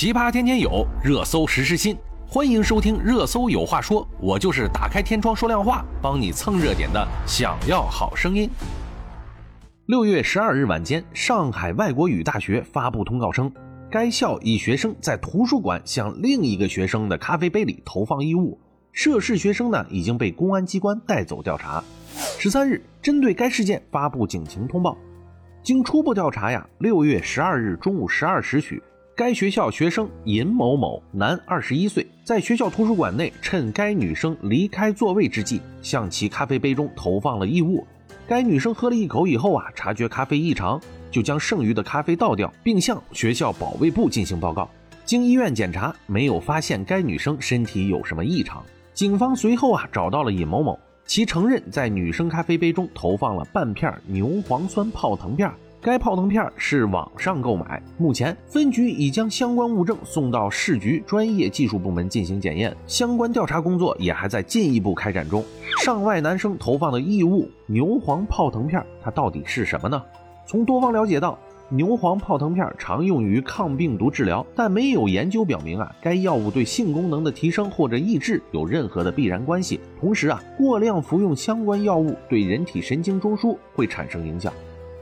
奇葩天天有，热搜时时新。欢迎收听《热搜有话说》，我就是打开天窗说亮话，帮你蹭热点的。想要好声音。六月十二日晚间，上海外国语大学发布通告称，该校一学生在图书馆向另一个学生的咖啡杯里投放异物，涉事学生呢已经被公安机关带走调查。十三日，针对该事件发布警情通报，经初步调查呀，六月十二日中午十二时许。该学校学生尹某某，男，二十一岁，在学校图书馆内，趁该女生离开座位之际，向其咖啡杯中投放了异物。该女生喝了一口以后啊，察觉咖啡异常，就将剩余的咖啡倒掉，并向学校保卫部进行报告。经医院检查，没有发现该女生身体有什么异常。警方随后啊，找到了尹某某，其承认在女生咖啡杯中投放了半片牛磺酸泡腾片。该泡腾片是网上购买，目前分局已将相关物证送到市局专业技术部门进行检验，相关调查工作也还在进一步开展中。上外男生投放的异物牛黄泡腾片，它到底是什么呢？从多方了解到，牛黄泡腾片常用于抗病毒治疗，但没有研究表明啊，该药物对性功能的提升或者抑制有任何的必然关系。同时啊，过量服用相关药物对人体神经中枢会产生影响。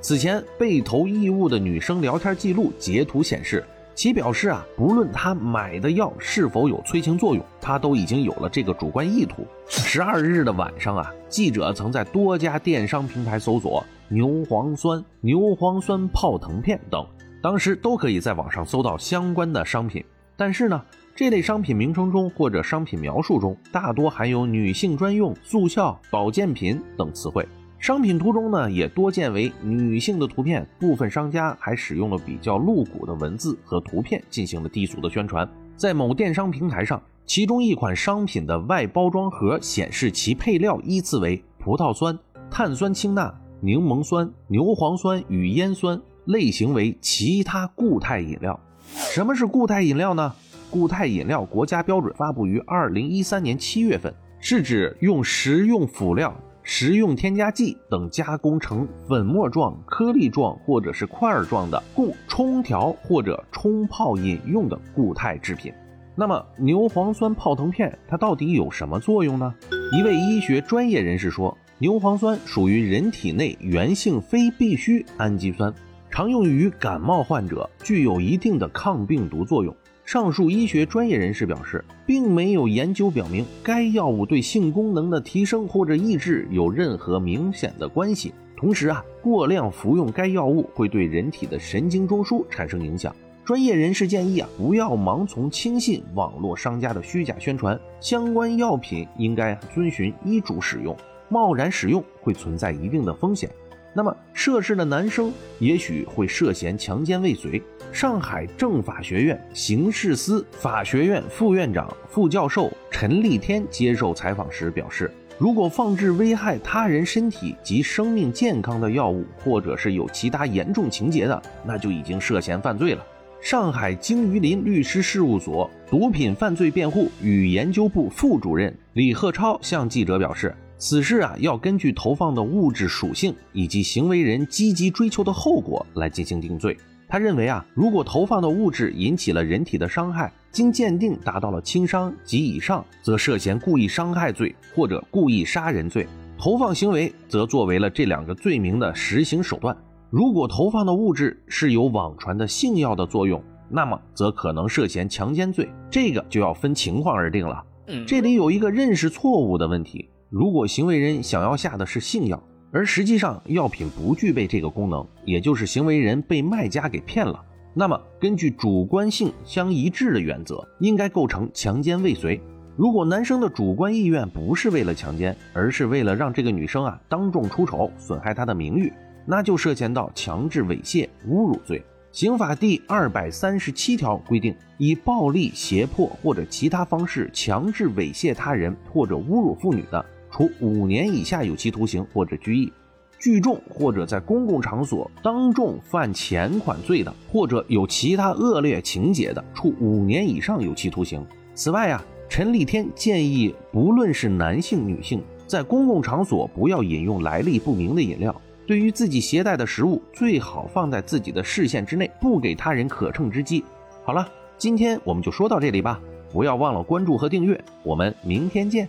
此前被投异物的女生聊天记录截图显示，其表示啊，不论她买的药是否有催情作用，她都已经有了这个主观意图。十二日的晚上啊，记者曾在多家电商平台搜索牛磺酸、牛磺酸泡腾片等，当时都可以在网上搜到相关的商品。但是呢，这类商品名称中或者商品描述中大多含有女性专用、速效、保健品等词汇。商品图中呢，也多见为女性的图片，部分商家还使用了比较露骨的文字和图片进行了低俗的宣传。在某电商平台上，其中一款商品的外包装盒显示其配料依次为葡萄酸、碳酸氢钠、柠檬酸、牛磺酸与烟酸，类型为其他固态饮料。什么是固态饮料呢？固态饮料国家标准发布于二零一三年七月份，是指用食用辅料。食用添加剂等加工成粉末状、颗粒状或者是块儿状的，供冲调或者冲泡饮用的固态制品。那么牛磺酸泡腾片它到底有什么作用呢？一位医学专业人士说，牛磺酸属于人体内源性非必需氨基酸，常用于感冒患者，具有一定的抗病毒作用。上述医学专业人士表示，并没有研究表明该药物对性功能的提升或者抑制有任何明显的关系。同时啊，过量服用该药物会对人体的神经中枢产生影响。专业人士建议啊，不要盲从轻信网络商家的虚假宣传，相关药品应该遵循医嘱使用，贸然使用会存在一定的风险。那么涉事的男生也许会涉嫌强奸未遂。上海政法学院刑事司法学院副院长、副教授陈立天接受采访时表示，如果放置危害他人身体及生命健康的药物，或者是有其他严重情节的，那就已经涉嫌犯罪了。上海鲸鱼林律师事务所毒品犯罪辩护与研究部副主任李贺超向记者表示。此事啊，要根据投放的物质属性以及行为人积极追求的后果来进行定罪。他认为啊，如果投放的物质引起了人体的伤害，经鉴定达到了轻伤及以上，则涉嫌故意伤害罪或者故意杀人罪。投放行为则作为了这两个罪名的实行手段。如果投放的物质是有网传的性药的作用，那么则可能涉嫌强奸罪。这个就要分情况而定了。这里有一个认识错误的问题。如果行为人想要下的是性药，而实际上药品不具备这个功能，也就是行为人被卖家给骗了，那么根据主观性相一致的原则，应该构成强奸未遂。如果男生的主观意愿不是为了强奸，而是为了让这个女生啊当众出丑，损害她的名誉，那就涉嫌到强制猥亵、侮辱罪。刑法第二百三十七条规定，以暴力、胁迫或者其他方式强制猥亵他人或者侮辱妇女的。处五年以下有期徒刑或者拘役；聚众或者在公共场所当众犯钱款罪的，或者有其他恶劣情节的，处五年以上有期徒刑。此外啊，陈立天建议，不论是男性、女性，在公共场所不要饮用来历不明的饮料。对于自己携带的食物，最好放在自己的视线之内，不给他人可乘之机。好了。今天我们就说到这里吧，不要忘了关注和订阅，我们明天见。